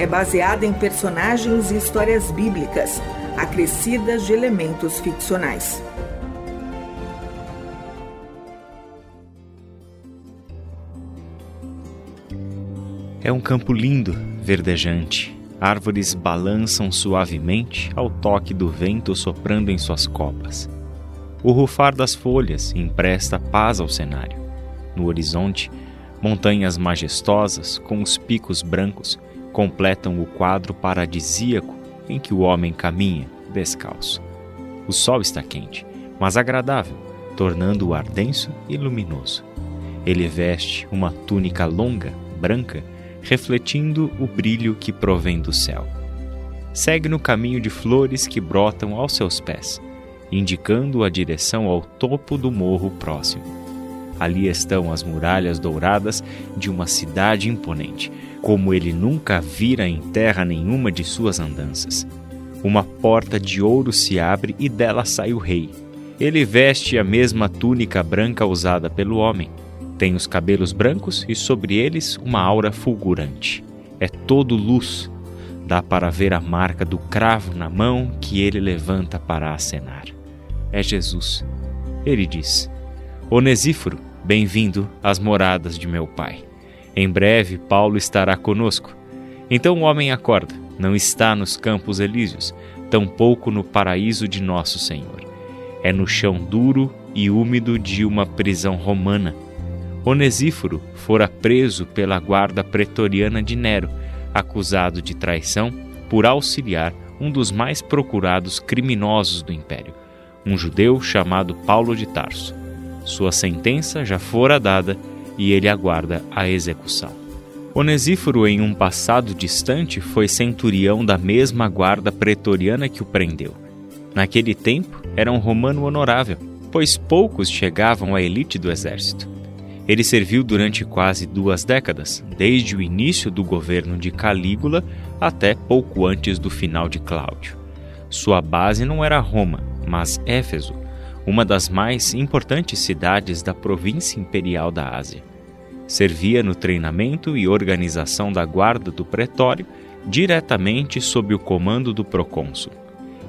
é baseada em personagens e histórias bíblicas, acrescidas de elementos ficcionais. É um campo lindo, verdejante. Árvores balançam suavemente ao toque do vento soprando em suas copas. O rufar das folhas empresta paz ao cenário. No horizonte, montanhas majestosas com os picos brancos completam o quadro paradisíaco em que o homem caminha descalço. O sol está quente, mas agradável, tornando o ar denso e luminoso. Ele veste uma túnica longa, branca, refletindo o brilho que provém do céu. Segue no caminho de flores que brotam aos seus pés, indicando a direção ao topo do morro próximo. Ali estão as muralhas douradas de uma cidade imponente, como ele nunca vira em terra nenhuma de suas andanças. Uma porta de ouro se abre e dela sai o rei. Ele veste a mesma túnica branca usada pelo homem, tem os cabelos brancos e sobre eles uma aura fulgurante. É todo luz. Dá para ver a marca do cravo na mão que ele levanta para acenar. É Jesus. Ele diz: Onesíforo, bem-vindo às moradas de meu pai. Em breve Paulo estará conosco. Então o homem acorda, não está nos campos elíseos, tampouco no paraíso de nosso Senhor. É no chão duro e úmido de uma prisão romana Onesíforo fora preso pela guarda pretoriana de Nero, acusado de traição por auxiliar um dos mais procurados criminosos do império, um judeu chamado Paulo de Tarso. Sua sentença já fora dada e ele aguarda a execução. Onesíforo, em um passado distante, foi centurião da mesma guarda pretoriana que o prendeu. Naquele tempo, era um romano honorável, pois poucos chegavam à elite do exército. Ele serviu durante quase duas décadas, desde o início do governo de Calígula até pouco antes do final de Cláudio. Sua base não era Roma, mas Éfeso, uma das mais importantes cidades da província imperial da Ásia. Servia no treinamento e organização da guarda do pretório diretamente sob o comando do procônsul.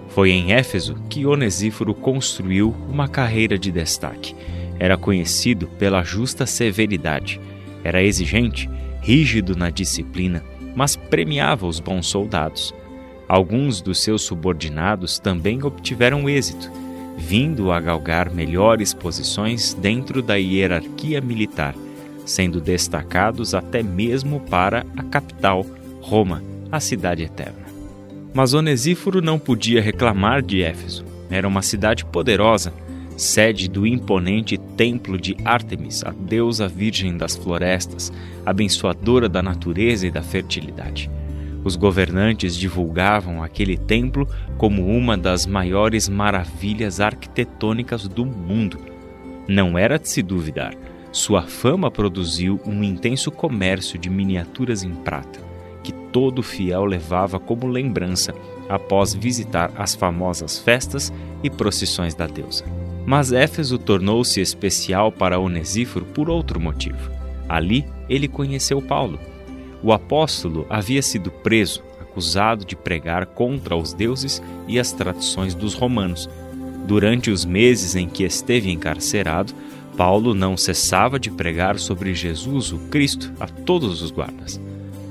Foi em Éfeso que Onesíforo construiu uma carreira de destaque era conhecido pela justa severidade. Era exigente, rígido na disciplina, mas premiava os bons soldados. Alguns dos seus subordinados também obtiveram êxito, vindo a galgar melhores posições dentro da hierarquia militar, sendo destacados até mesmo para a capital, Roma, a cidade eterna. Mas Onesíforo não podia reclamar de Éfeso. Era uma cidade poderosa, sede do imponente templo de Ártemis, a deusa virgem das florestas, abençoadora da natureza e da fertilidade. Os governantes divulgavam aquele templo como uma das maiores maravilhas arquitetônicas do mundo. Não era de se duvidar, sua fama produziu um intenso comércio de miniaturas em prata, que todo fiel levava como lembrança após visitar as famosas festas e procissões da deusa. Mas Éfeso tornou-se especial para Onesíforo por outro motivo. Ali ele conheceu Paulo. O apóstolo havia sido preso, acusado de pregar contra os deuses e as tradições dos romanos. Durante os meses em que esteve encarcerado, Paulo não cessava de pregar sobre Jesus, o Cristo, a todos os guardas.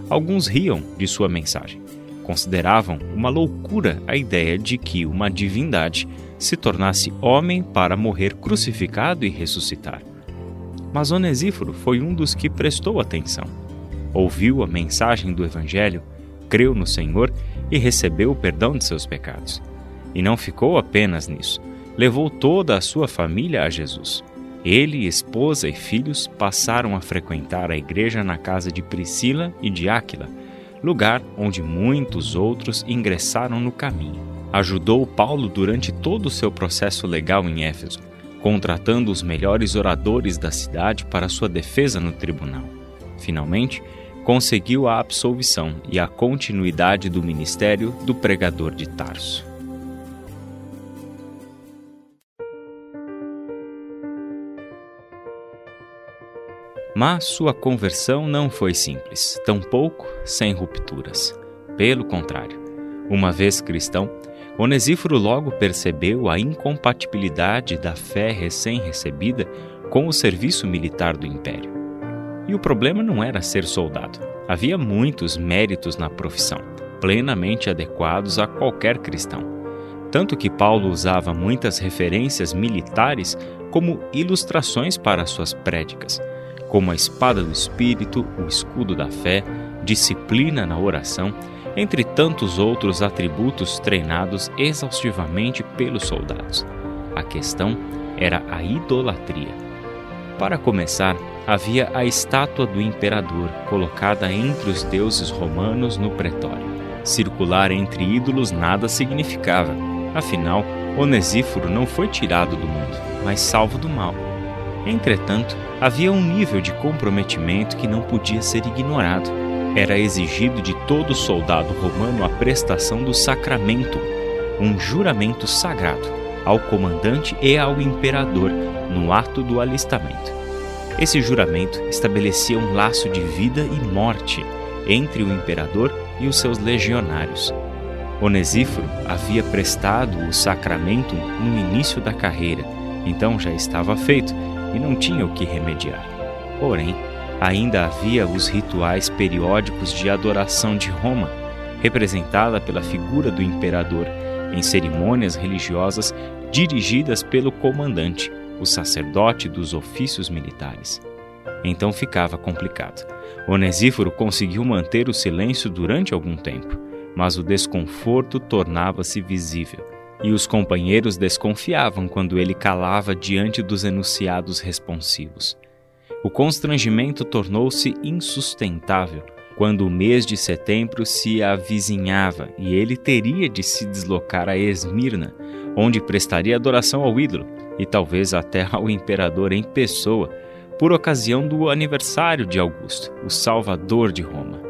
Alguns riam de sua mensagem. Consideravam uma loucura a ideia de que uma divindade se tornasse homem para morrer crucificado e ressuscitar. Mas Onesíforo foi um dos que prestou atenção. Ouviu a mensagem do Evangelho, creu no Senhor e recebeu o perdão de seus pecados. E não ficou apenas nisso, levou toda a sua família a Jesus. Ele, esposa e filhos passaram a frequentar a igreja na casa de Priscila e de Áquila, lugar onde muitos outros ingressaram no caminho. Ajudou Paulo durante todo o seu processo legal em Éfeso, contratando os melhores oradores da cidade para sua defesa no tribunal. Finalmente, conseguiu a absolvição e a continuidade do ministério do pregador de Tarso. Mas sua conversão não foi simples, tampouco sem rupturas. Pelo contrário, uma vez cristão, Onesíforo logo percebeu a incompatibilidade da fé recém-recebida com o serviço militar do império. E o problema não era ser soldado. Havia muitos méritos na profissão, plenamente adequados a qualquer cristão. Tanto que Paulo usava muitas referências militares como ilustrações para suas prédicas, como a espada do espírito, o escudo da fé, disciplina na oração, entre tantos outros atributos treinados exaustivamente pelos soldados. A questão era a idolatria. Para começar, havia a estátua do imperador colocada entre os deuses romanos no pretório. Circular entre ídolos nada significava, afinal, Onesíforo não foi tirado do mundo, mas salvo do mal. Entretanto, havia um nível de comprometimento que não podia ser ignorado. Era exigido de todo soldado romano a prestação do sacramento, um juramento sagrado, ao comandante e ao imperador no ato do alistamento. Esse juramento estabelecia um laço de vida e morte entre o imperador e os seus legionários. Onesíforo havia prestado o sacramento no início da carreira, então já estava feito e não tinha o que remediar. Porém, ainda havia os rituais periódicos de adoração de Roma, representada pela figura do imperador, em cerimônias religiosas dirigidas pelo comandante, o sacerdote dos ofícios militares. Então ficava complicado. Onesíforo conseguiu manter o silêncio durante algum tempo, mas o desconforto tornava-se visível, e os companheiros desconfiavam quando ele calava diante dos enunciados responsivos. O constrangimento tornou-se insustentável quando o mês de setembro se avizinhava e ele teria de se deslocar a Esmirna, onde prestaria adoração ao ídolo e talvez até ao imperador em pessoa, por ocasião do aniversário de Augusto, o salvador de Roma.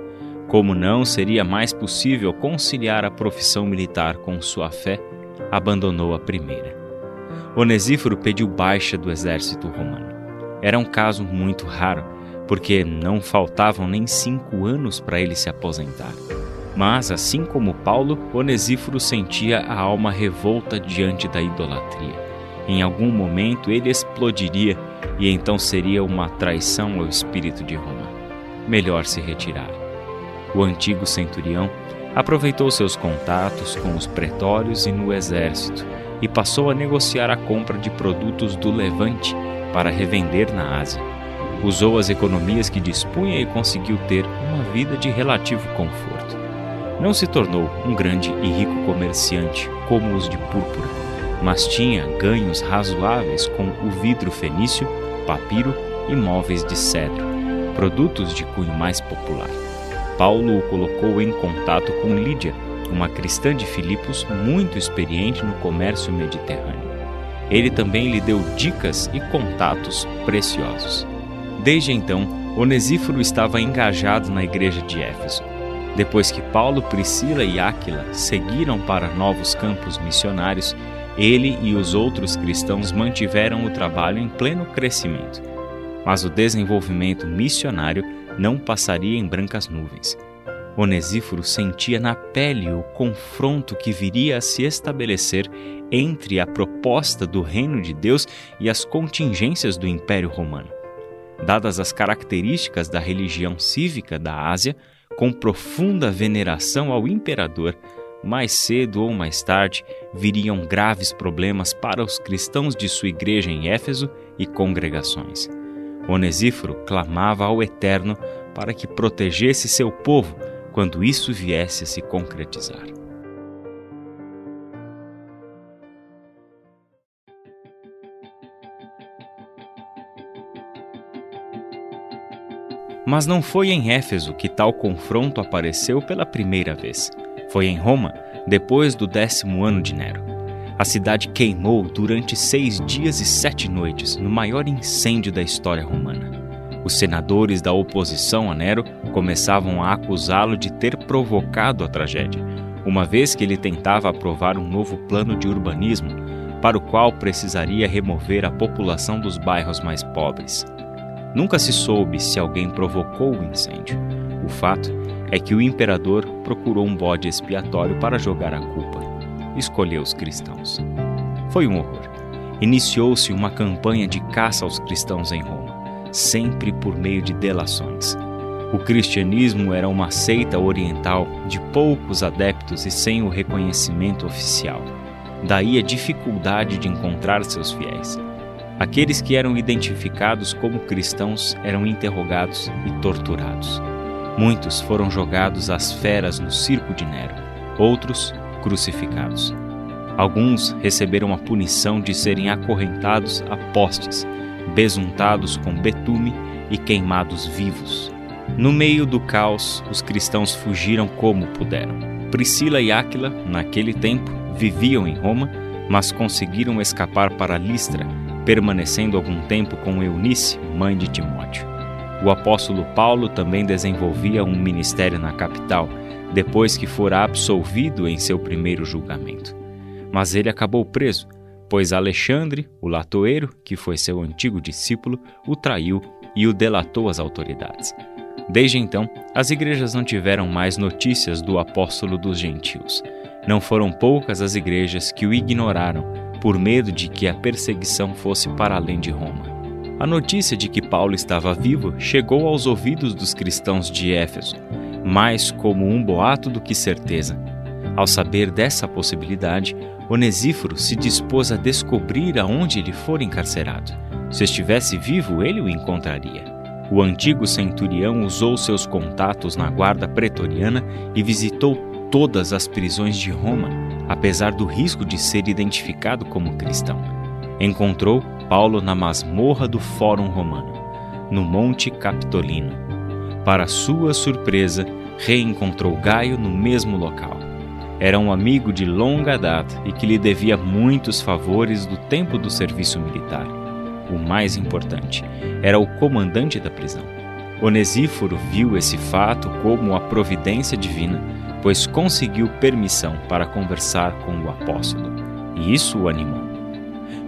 Como não seria mais possível conciliar a profissão militar com sua fé, abandonou a primeira. Onesíforo pediu baixa do exército romano. Era um caso muito raro, porque não faltavam nem cinco anos para ele se aposentar. Mas, assim como Paulo, Onesíforo sentia a alma revolta diante da idolatria. Em algum momento ele explodiria e então seria uma traição ao espírito de Roma. Melhor se retirar. O antigo centurião aproveitou seus contatos com os pretórios e no exército e passou a negociar a compra de produtos do Levante para revender na Ásia. Usou as economias que dispunha e conseguiu ter uma vida de relativo conforto. Não se tornou um grande e rico comerciante como os de púrpura, mas tinha ganhos razoáveis com o vidro fenício, papiro e móveis de cedro, produtos de cunho mais popular. Paulo o colocou em contato com Lídia, uma cristã de Filipos muito experiente no comércio mediterrâneo. Ele também lhe deu dicas e contatos preciosos. Desde então, Onesíforo estava engajado na igreja de Éfeso. Depois que Paulo, Priscila e Áquila seguiram para novos campos missionários, ele e os outros cristãos mantiveram o trabalho em pleno crescimento. Mas o desenvolvimento missionário não passaria em brancas nuvens. Onesíforo sentia na pele o confronto que viria a se estabelecer entre a proposta do reino de Deus e as contingências do Império Romano. Dadas as características da religião cívica da Ásia, com profunda veneração ao imperador, mais cedo ou mais tarde viriam graves problemas para os cristãos de sua igreja em Éfeso e congregações. Onesíforo clamava ao Eterno para que protegesse seu povo quando isso viesse a se concretizar. Mas não foi em Éfeso que tal confronto apareceu pela primeira vez. Foi em Roma, depois do décimo ano de Nero. A cidade queimou durante seis dias e sete noites, no maior incêndio da história romana. Os senadores da oposição a Nero começavam a acusá-lo de ter provocado a tragédia, uma vez que ele tentava aprovar um novo plano de urbanismo, para o qual precisaria remover a população dos bairros mais pobres. Nunca se soube se alguém provocou o incêndio. O fato é que o imperador procurou um bode expiatório para jogar a culpa. Escolheu os cristãos. Foi um horror. Iniciou-se uma campanha de caça aos cristãos em Roma sempre por meio de delações. O cristianismo era uma seita oriental de poucos adeptos e sem o reconhecimento oficial. Daí a dificuldade de encontrar seus fiéis. Aqueles que eram identificados como cristãos eram interrogados e torturados. Muitos foram jogados às feras no circo de Nero, outros crucificados. Alguns receberam a punição de serem acorrentados a postes besuntados com betume e queimados vivos. No meio do caos, os cristãos fugiram como puderam. Priscila e Áquila, naquele tempo, viviam em Roma, mas conseguiram escapar para Listra, permanecendo algum tempo com Eunice, mãe de Timóteo. O apóstolo Paulo também desenvolvia um ministério na capital, depois que fora absolvido em seu primeiro julgamento. Mas ele acabou preso pois Alexandre, o latoeiro, que foi seu antigo discípulo, o traiu e o delatou às autoridades. Desde então, as igrejas não tiveram mais notícias do apóstolo dos gentios. Não foram poucas as igrejas que o ignoraram, por medo de que a perseguição fosse para além de Roma. A notícia de que Paulo estava vivo chegou aos ouvidos dos cristãos de Éfeso, mais como um boato do que certeza. Ao saber dessa possibilidade, Onesíforo se dispôs a descobrir aonde ele fora encarcerado. Se estivesse vivo, ele o encontraria. O antigo centurião usou seus contatos na guarda pretoriana e visitou todas as prisões de Roma, apesar do risco de ser identificado como cristão. Encontrou Paulo na masmorra do Fórum Romano, no Monte Capitolino. Para sua surpresa, reencontrou Gaio no mesmo local. Era um amigo de longa data e que lhe devia muitos favores do tempo do serviço militar. O mais importante, era o comandante da prisão. Onesíforo viu esse fato como a providência divina, pois conseguiu permissão para conversar com o apóstolo, e isso o animou.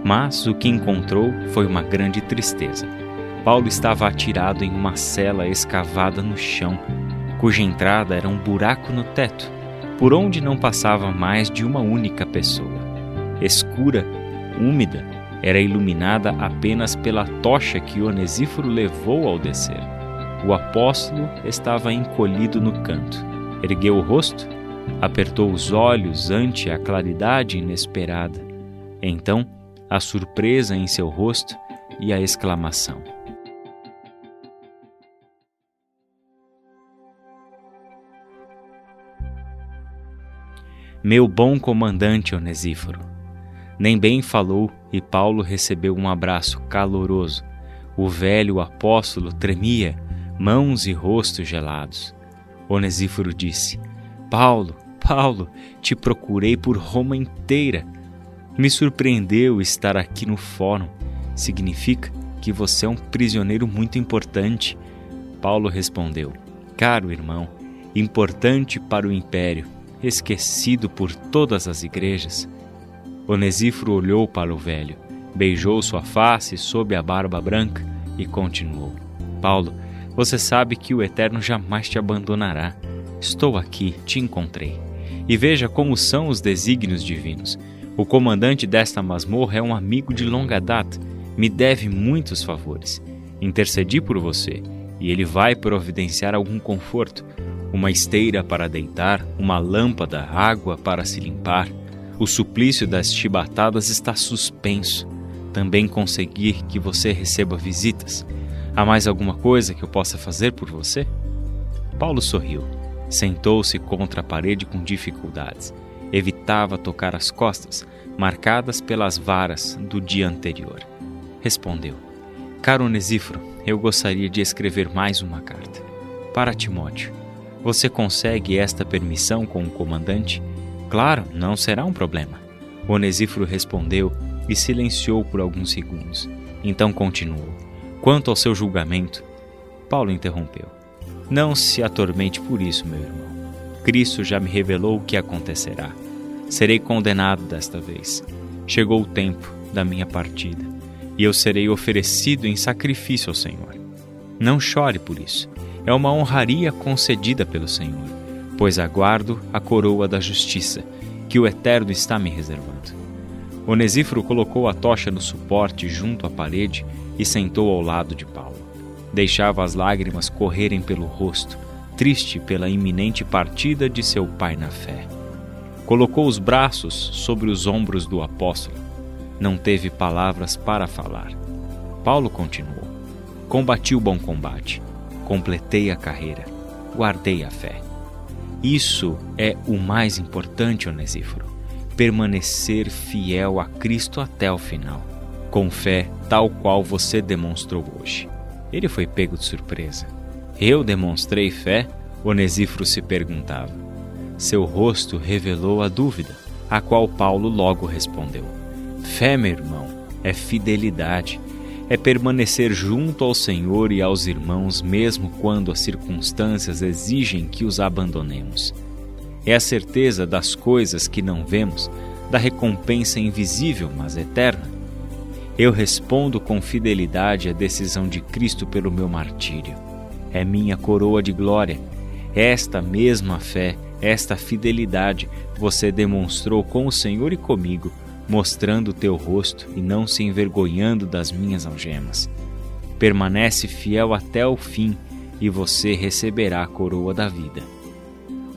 Mas o que encontrou foi uma grande tristeza. Paulo estava atirado em uma cela escavada no chão, cuja entrada era um buraco no teto por onde não passava mais de uma única pessoa. Escura, úmida, era iluminada apenas pela tocha que Onesíforo levou ao descer. O apóstolo estava encolhido no canto. Ergueu o rosto, apertou os olhos ante a claridade inesperada. Então, a surpresa em seu rosto e a exclamação: meu bom comandante Onesíforo. Nem bem falou e Paulo recebeu um abraço caloroso. O velho apóstolo tremia, mãos e rosto gelados. Onesíforo disse: Paulo, Paulo, te procurei por Roma inteira. Me surpreendeu estar aqui no fórum. Significa que você é um prisioneiro muito importante. Paulo respondeu: Caro irmão, importante para o império, esquecido por todas as igrejas. Onesíforo olhou para o velho, beijou sua face sob a barba branca e continuou: Paulo, você sabe que o Eterno jamais te abandonará. Estou aqui, te encontrei. E veja como são os desígnios divinos. O comandante desta masmorra é um amigo de longa data, me deve muitos favores. Intercedi por você e ele vai providenciar algum conforto, uma esteira para deitar, uma lâmpada, água para se limpar. O suplício das chibatadas está suspenso. Também conseguir que você receba visitas. Há mais alguma coisa que eu possa fazer por você? Paulo sorriu. Sentou-se contra a parede com dificuldades. Evitava tocar as costas, marcadas pelas varas do dia anterior. Respondeu: Caro Onesíforo, eu gostaria de escrever mais uma carta. Para Timóteo. Você consegue esta permissão com o comandante? Claro, não será um problema. Onesíforo respondeu e silenciou por alguns segundos. Então continuou. Quanto ao seu julgamento, Paulo interrompeu. Não se atormente por isso, meu irmão. Cristo já me revelou o que acontecerá. Serei condenado desta vez. Chegou o tempo da minha partida e eu serei oferecido em sacrifício ao Senhor. Não chore por isso. É uma honraria concedida pelo Senhor, pois aguardo a coroa da justiça que o Eterno está me reservando. Onesíforo colocou a tocha no suporte junto à parede e sentou ao lado de Paulo. Deixava as lágrimas correrem pelo rosto, triste pela iminente partida de seu pai na fé. Colocou os braços sobre os ombros do apóstolo. Não teve palavras para falar. Paulo continuou: Combati o bom combate, completei a carreira, guardei a fé. Isso é o mais importante, Onesíforo. Permanecer fiel a Cristo até o final, com fé tal qual você demonstrou hoje. Ele foi pego de surpresa. Eu demonstrei fé? Onesíforo se perguntava. Seu rosto revelou a dúvida, a qual Paulo logo respondeu: Fé, meu irmão, é fidelidade, é permanecer junto ao Senhor e aos irmãos, mesmo quando as circunstâncias exigem que os abandonemos. É a certeza das coisas que não vemos, da recompensa invisível, mas eterna. Eu respondo com fidelidade à decisão de Cristo pelo meu martírio. É minha coroa de glória. Esta mesma fé, esta fidelidade você demonstrou com o Senhor e comigo mostrando o teu rosto e não se envergonhando das minhas algemas. Permanece fiel até o fim e você receberá a coroa da vida.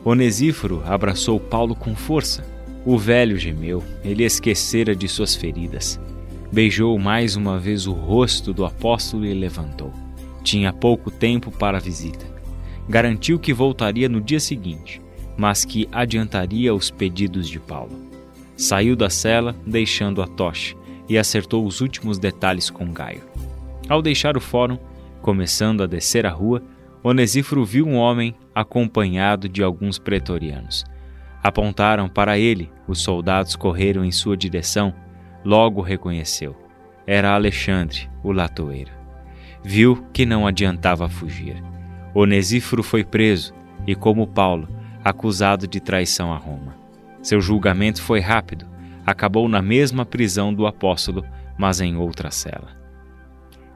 Onesíforo abraçou Paulo com força. O velho gemeu, ele esquecera de suas feridas. Beijou mais uma vez o rosto do apóstolo e levantou. Tinha pouco tempo para a visita. Garantiu que voltaria no dia seguinte, mas que adiantaria os pedidos de Paulo. Saiu da cela, deixando a tocha, e acertou os últimos detalhes com Gaio. Ao deixar o fórum, começando a descer a rua, Onesíforo viu um homem acompanhado de alguns pretorianos. Apontaram para ele, os soldados correram em sua direção, logo reconheceu. Era Alexandre, o latoeiro. Viu que não adiantava fugir. Onesíforo foi preso e, como Paulo, acusado de traição a Roma. Seu julgamento foi rápido, acabou na mesma prisão do apóstolo, mas em outra cela.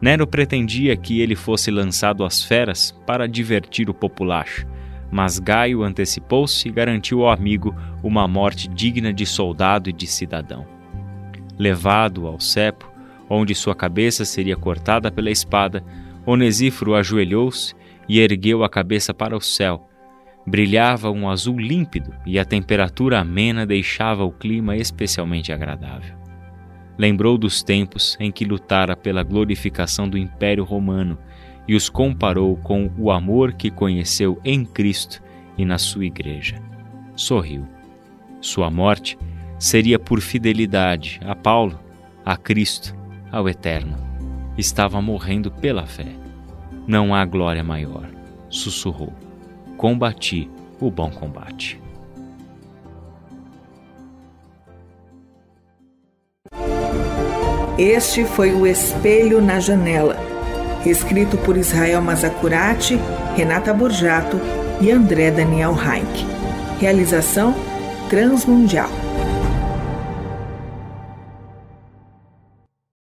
Nero pretendia que ele fosse lançado às feras para divertir o populacho, mas Gaio antecipou-se e garantiu ao amigo uma morte digna de soldado e de cidadão. Levado ao cepo, onde sua cabeça seria cortada pela espada, Onesíforo ajoelhou-se e ergueu a cabeça para o céu, Brilhava um azul límpido e a temperatura amena deixava o clima especialmente agradável. Lembrou dos tempos em que lutara pela glorificação do Império Romano e os comparou com o amor que conheceu em Cristo e na sua Igreja. Sorriu. Sua morte seria por fidelidade a Paulo, a Cristo, ao Eterno. Estava morrendo pela fé. Não há glória maior, sussurrou combati o bom combate. Este foi o Espelho na Janela, escrito por Israel Mazacurati, Renata Borjato e André Daniel Heinck. Realização Transmundial.